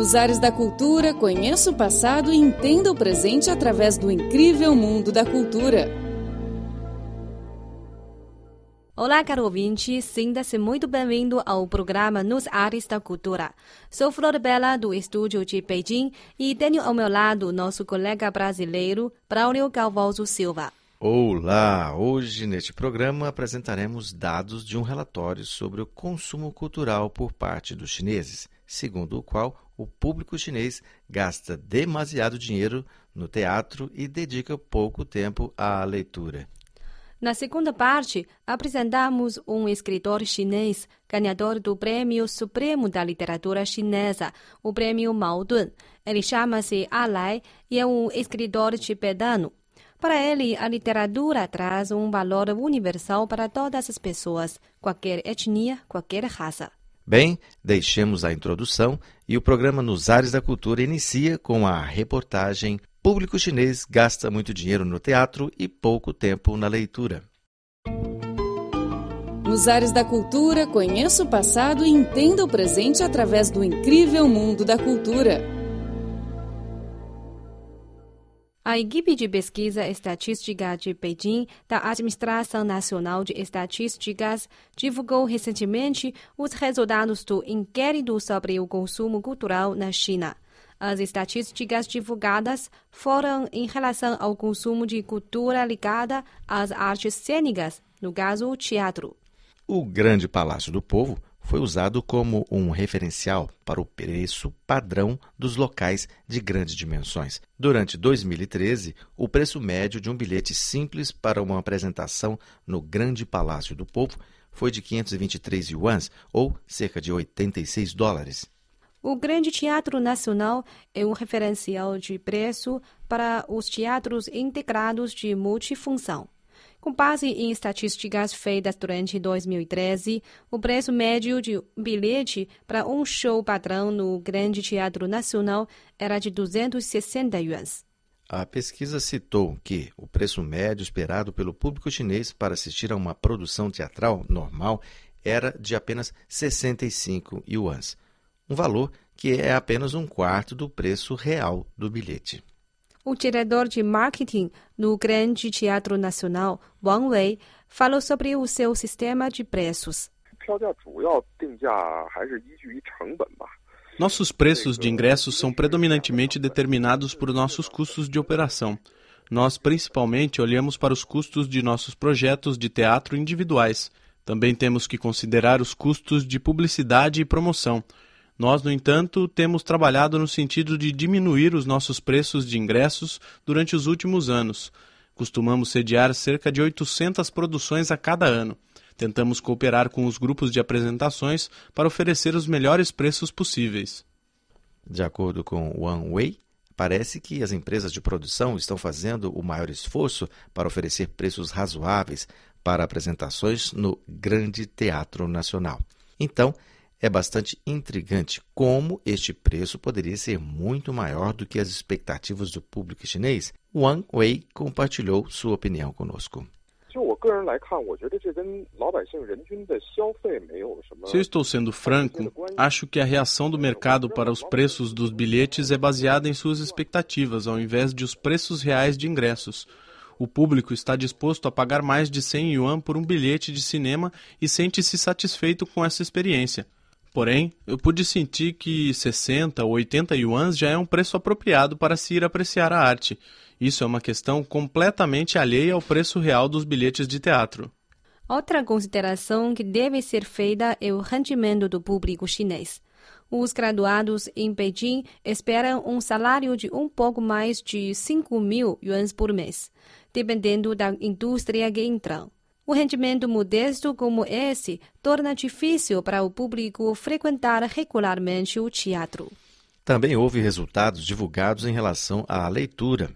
Nos ares da cultura, conheça o passado e entenda o presente através do incrível mundo da cultura. Olá, caro ouvinte, sinta-se muito bem-vindo ao programa Nos Ares da Cultura. Sou Flor Bela, do estúdio de Beijing, e tenho ao meu lado nosso colega brasileiro, Braulio Galvoso Silva. Olá! Hoje, neste programa, apresentaremos dados de um relatório sobre o consumo cultural por parte dos chineses, segundo o qual o público chinês gasta demasiado dinheiro no teatro e dedica pouco tempo à leitura. Na segunda parte, apresentamos um escritor chinês, ganhador do Prêmio Supremo da Literatura Chinesa, o Prêmio Mao Dun. Ele chama-se Alai e é um escritor tibetano. Para ele, a literatura traz um valor universal para todas as pessoas, qualquer etnia, qualquer raça. Bem, deixemos a introdução e o programa Nos Ares da Cultura inicia com a reportagem Público chinês gasta muito dinheiro no teatro e pouco tempo na leitura. Nos Ares da Cultura, conheça o passado e entenda o presente através do incrível mundo da cultura. A equipe de pesquisa estatística de Beijing da Administração Nacional de Estatísticas divulgou recentemente os resultados do inquérito sobre o consumo cultural na China. As estatísticas divulgadas foram em relação ao consumo de cultura ligada às artes cênicas, no caso, o teatro. O Grande Palácio do Povo foi usado como um referencial para o preço padrão dos locais de grandes dimensões. Durante 2013, o preço médio de um bilhete simples para uma apresentação no Grande Palácio do Povo foi de 523 yuans, ou cerca de 86 dólares. O Grande Teatro Nacional é um referencial de preço para os teatros integrados de multifunção. Com base em estatísticas feitas durante 2013, o preço médio de um bilhete para um show padrão no Grande Teatro Nacional era de 260 yuans. A pesquisa citou que o preço médio esperado pelo público chinês para assistir a uma produção teatral normal era de apenas 65 yuans, um valor que é apenas um quarto do preço real do bilhete. O diretor de marketing no Grande Teatro Nacional, Wang Wei, falou sobre o seu sistema de preços. Nossos preços de ingressos são predominantemente determinados por nossos custos de operação. Nós principalmente olhamos para os custos de nossos projetos de teatro individuais. Também temos que considerar os custos de publicidade e promoção nós, no entanto, temos trabalhado no sentido de diminuir os nossos preços de ingressos durante os últimos anos. Costumamos sediar cerca de 800 produções a cada ano. Tentamos cooperar com os grupos de apresentações para oferecer os melhores preços possíveis. De acordo com Wang Wei, parece que as empresas de produção estão fazendo o maior esforço para oferecer preços razoáveis para apresentações no Grande Teatro Nacional. Então, é bastante intrigante como este preço poderia ser muito maior do que as expectativas do público chinês. Wang Wei compartilhou sua opinião conosco. Se eu estou sendo franco, acho que a reação do mercado para os preços dos bilhetes é baseada em suas expectativas, ao invés de os preços reais de ingressos. O público está disposto a pagar mais de 100 yuan por um bilhete de cinema e sente-se satisfeito com essa experiência. Porém, eu pude sentir que 60 ou 80 yuans já é um preço apropriado para se ir apreciar a arte. Isso é uma questão completamente alheia ao preço real dos bilhetes de teatro. Outra consideração que deve ser feita é o rendimento do público chinês. Os graduados em Beijing esperam um salário de um pouco mais de 5 mil yuans por mês, dependendo da indústria que entram. O rendimento modesto como esse torna difícil para o público frequentar regularmente o teatro. Também houve resultados divulgados em relação à leitura.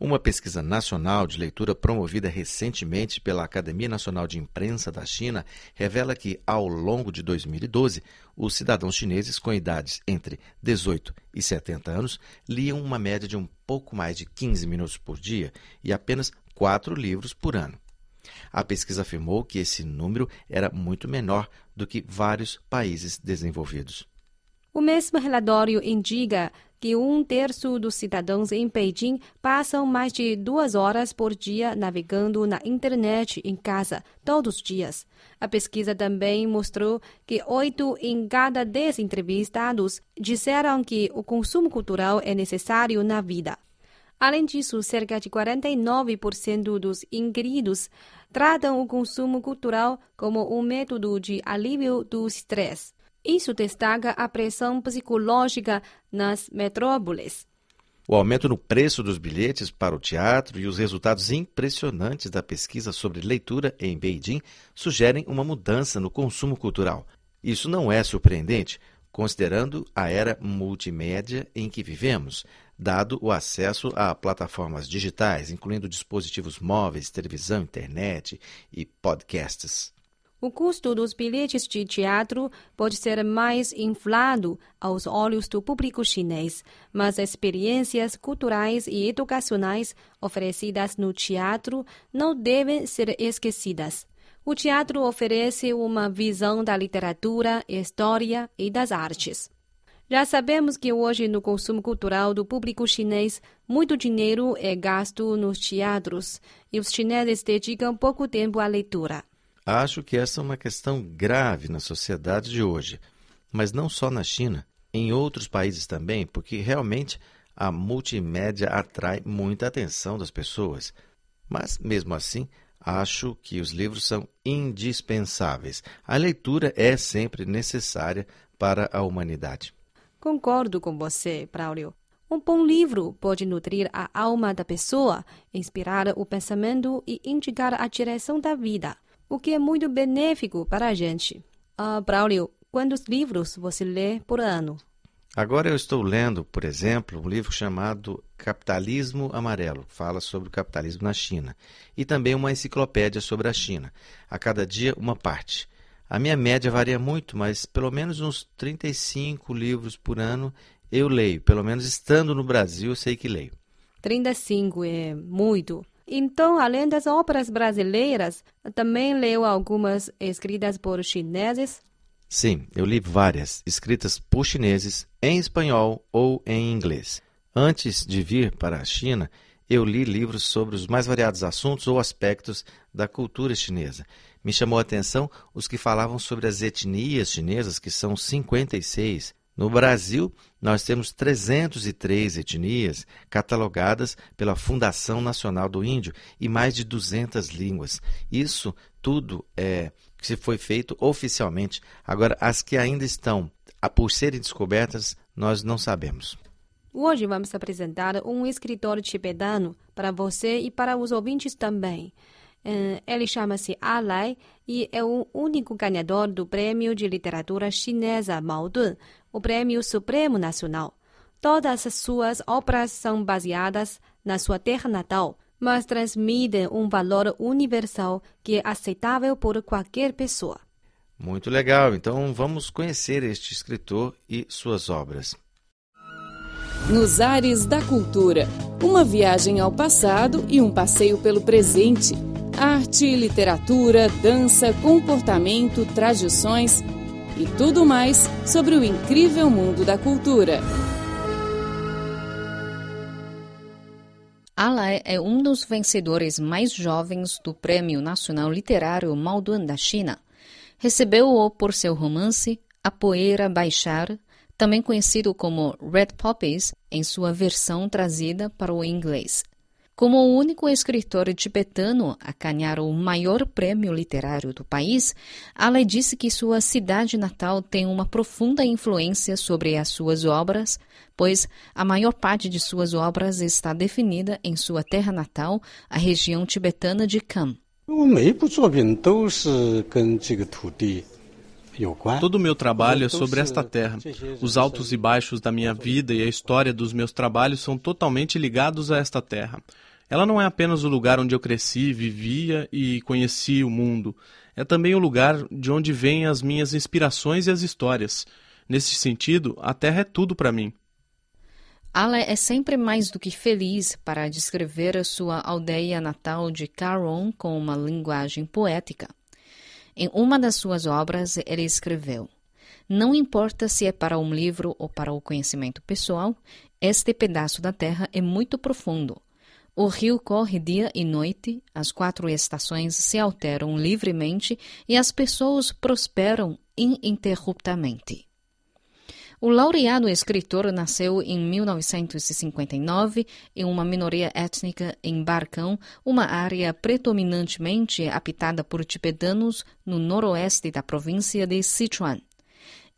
Uma pesquisa nacional de leitura promovida recentemente pela Academia Nacional de Imprensa da China revela que, ao longo de 2012, os cidadãos chineses com idades entre 18 e 70 anos liam uma média de um pouco mais de 15 minutos por dia e apenas quatro livros por ano. A pesquisa afirmou que esse número era muito menor do que vários países desenvolvidos. O mesmo relatório indica que um terço dos cidadãos em Beijing passam mais de duas horas por dia navegando na internet em casa, todos os dias. A pesquisa também mostrou que oito em cada dez entrevistados disseram que o consumo cultural é necessário na vida. Além disso, cerca de 49% dos inquiridos tratam o consumo cultural como um método de alívio do estresse. Isso destaca a pressão psicológica nas metrópoles. O aumento no preço dos bilhetes para o teatro e os resultados impressionantes da pesquisa sobre leitura em Beijing sugerem uma mudança no consumo cultural. Isso não é surpreendente, considerando a era multimédia em que vivemos, dado o acesso a plataformas digitais, incluindo dispositivos móveis, televisão, internet e podcasts. O custo dos bilhetes de teatro pode ser mais inflado aos olhos do público chinês, mas experiências culturais e educacionais oferecidas no teatro não devem ser esquecidas. O teatro oferece uma visão da literatura, história e das artes. Já sabemos que hoje, no consumo cultural do público chinês, muito dinheiro é gasto nos teatros e os chineses dedicam pouco tempo à leitura. Acho que essa é uma questão grave na sociedade de hoje, mas não só na China, em outros países também, porque realmente a multimédia atrai muita atenção das pessoas. Mas, mesmo assim, acho que os livros são indispensáveis. A leitura é sempre necessária para a humanidade. Concordo com você, Braulio. Um bom livro pode nutrir a alma da pessoa, inspirar o pensamento e indicar a direção da vida o que é muito benéfico para a gente. Uh, Braulio, quantos livros você lê por ano? Agora eu estou lendo, por exemplo, um livro chamado Capitalismo Amarelo, fala sobre o capitalismo na China, e também uma enciclopédia sobre a China. A cada dia, uma parte. A minha média varia muito, mas pelo menos uns 35 livros por ano eu leio. Pelo menos estando no Brasil, eu sei que leio. 35 é muito. Então, além das obras brasileiras, também leu algumas escritas por chineses? Sim, eu li várias, escritas por chineses, em espanhol ou em inglês. Antes de vir para a China, eu li livros sobre os mais variados assuntos ou aspectos da cultura chinesa. Me chamou a atenção os que falavam sobre as etnias chinesas, que são 56, no Brasil, nós temos 303 etnias catalogadas pela Fundação Nacional do Índio e mais de 200 línguas. Isso tudo é que foi feito oficialmente. Agora, as que ainda estão por serem descobertas, nós não sabemos. Hoje vamos apresentar um escritor tibetano para você e para os ouvintes também. Eh, ele chama-se Alai e é o único ganhador do Prêmio de Literatura Chinesa Mao Dun, o Prêmio Supremo Nacional. Todas as suas obras são baseadas na sua terra natal, mas transmitem um valor universal que é aceitável por qualquer pessoa. Muito legal, então vamos conhecer este escritor e suas obras. Nos Ares da Cultura uma viagem ao passado e um passeio pelo presente arte, literatura, dança, comportamento, tradições e tudo mais sobre o incrível mundo da cultura. Alai é um dos vencedores mais jovens do Prêmio Nacional Literário Malduan da China. Recebeu-o por seu romance A Poeira Baixar, também conhecido como Red Poppies, em sua versão trazida para o inglês. Como o único escritor tibetano a ganhar o maior prêmio literário do país, Ale disse que sua cidade natal tem uma profunda influência sobre as suas obras, pois a maior parte de suas obras está definida em sua terra natal, a região tibetana de Kham. Todo o meu trabalho é sobre esta terra. Os altos e baixos da minha vida e a história dos meus trabalhos são totalmente ligados a esta terra. Ela não é apenas o lugar onde eu cresci, vivia e conheci o mundo. É também o lugar de onde vêm as minhas inspirações e as histórias. Nesse sentido, a Terra é tudo para mim. Ala é sempre mais do que feliz para descrever a sua aldeia natal de Caron com uma linguagem poética. Em uma das suas obras, ele escreveu: Não importa se é para um livro ou para o conhecimento pessoal, este pedaço da terra é muito profundo. O rio corre dia e noite, as quatro estações se alteram livremente e as pessoas prosperam ininterruptamente. O laureado escritor nasceu em 1959 em uma minoria étnica em Barcão, uma área predominantemente habitada por tibetanos no noroeste da província de Sichuan.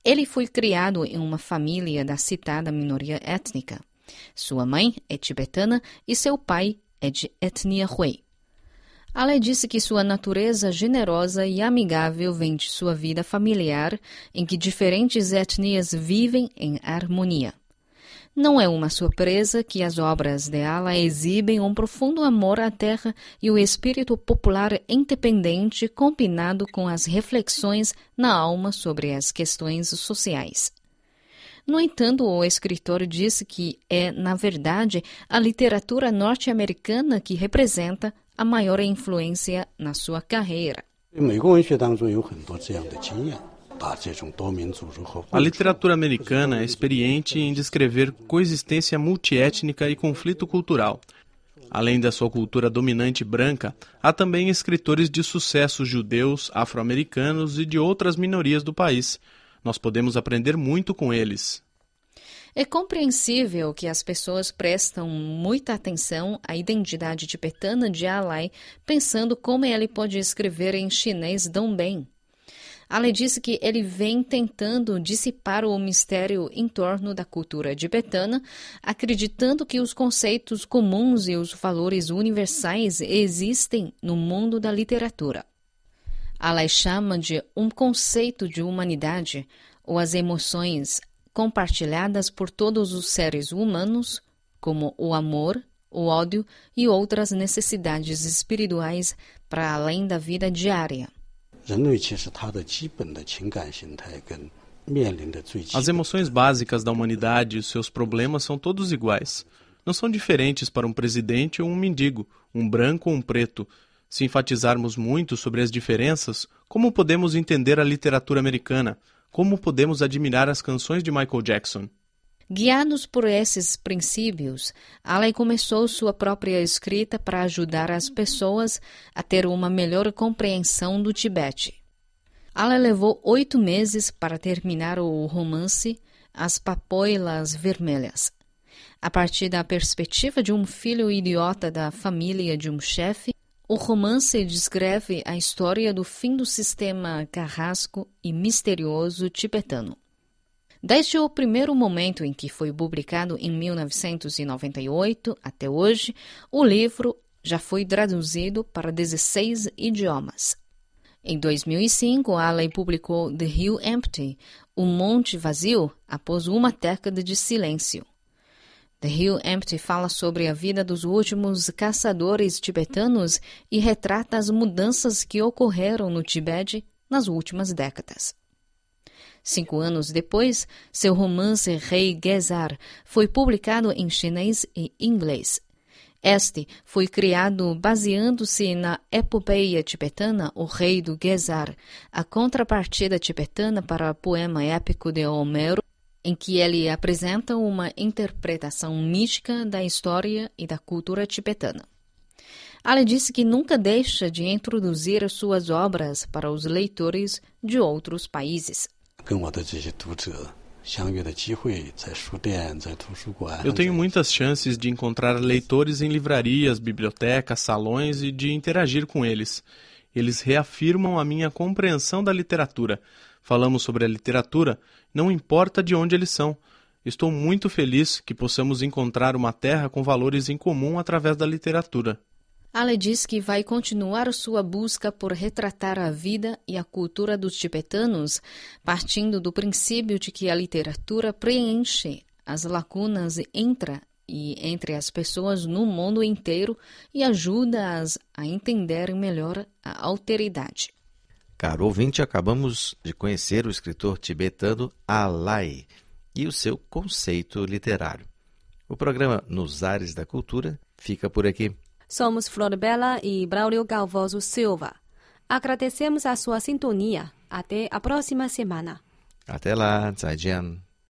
Ele foi criado em uma família da citada minoria étnica. Sua mãe é tibetana e seu pai é de etnia Hui. Ela disse que sua natureza generosa e amigável vem de sua vida familiar, em que diferentes etnias vivem em harmonia. Não é uma surpresa que as obras de Allah exibem um profundo amor à terra e o espírito popular independente combinado com as reflexões na alma sobre as questões sociais. No entanto, o escritor disse que é, na verdade, a literatura norte-americana que representa a maior influência na sua carreira. A literatura americana é experiente em descrever coexistência multiétnica e conflito cultural. Além da sua cultura dominante branca, há também escritores de sucesso judeus, afro-americanos e de outras minorias do país. Nós podemos aprender muito com eles. É compreensível que as pessoas prestam muita atenção à identidade tibetana de Alai, pensando como ele pode escrever em chinês tão bem. Ale disse que ele vem tentando dissipar o mistério em torno da cultura tibetana, acreditando que os conceitos comuns e os valores universais existem no mundo da literatura. Ale chama de um conceito de humanidade ou as emoções, compartilhadas por todos os seres humanos, como o amor, o ódio e outras necessidades espirituais para além da vida diária. As emoções básicas da humanidade e os seus problemas são todos iguais. Não são diferentes para um presidente ou um mendigo, um branco ou um preto. Se enfatizarmos muito sobre as diferenças, como podemos entender a literatura americana? Como podemos admirar as canções de Michael Jackson? Guiados por esses princípios, Allen começou sua própria escrita para ajudar as pessoas a ter uma melhor compreensão do Tibete. Allen levou oito meses para terminar o romance As Papoilas Vermelhas. A partir da perspectiva de um filho idiota da família de um chefe, o romance descreve a história do fim do sistema carrasco e misterioso tibetano. Desde o primeiro momento em que foi publicado em 1998 até hoje, o livro já foi traduzido para 16 idiomas. Em 2005, Allen publicou The Hill Empty, O Monte Vazio, após uma década de silêncio. The Hill Empty fala sobre a vida dos últimos caçadores tibetanos e retrata as mudanças que ocorreram no Tibete nas últimas décadas. Cinco anos depois, seu romance Rei Gezar foi publicado em chinês e inglês. Este foi criado baseando-se na epopeia tibetana O Rei do Gezar, a contrapartida tibetana para o poema épico de Homero, em que ele apresenta uma interpretação mística da história e da cultura tibetana. Ela disse que nunca deixa de introduzir suas obras para os leitores de outros países. Eu tenho muitas chances de encontrar leitores em livrarias, bibliotecas, salões e de interagir com eles. Eles reafirmam a minha compreensão da literatura. Falamos sobre a literatura, não importa de onde eles são. Estou muito feliz que possamos encontrar uma terra com valores em comum através da literatura. Ale diz que vai continuar sua busca por retratar a vida e a cultura dos tibetanos, partindo do princípio de que a literatura preenche as lacunas entre e entre as pessoas no mundo inteiro e ajuda-as a entender melhor a alteridade. Caro ouvinte, acabamos de conhecer o escritor tibetano Alai e o seu conceito literário. O programa Nos Ares da Cultura fica por aqui. Somos Flor Bela e Braulio Galvoso Silva. Agradecemos a sua sintonia. Até a próxima semana. Até lá, 再见。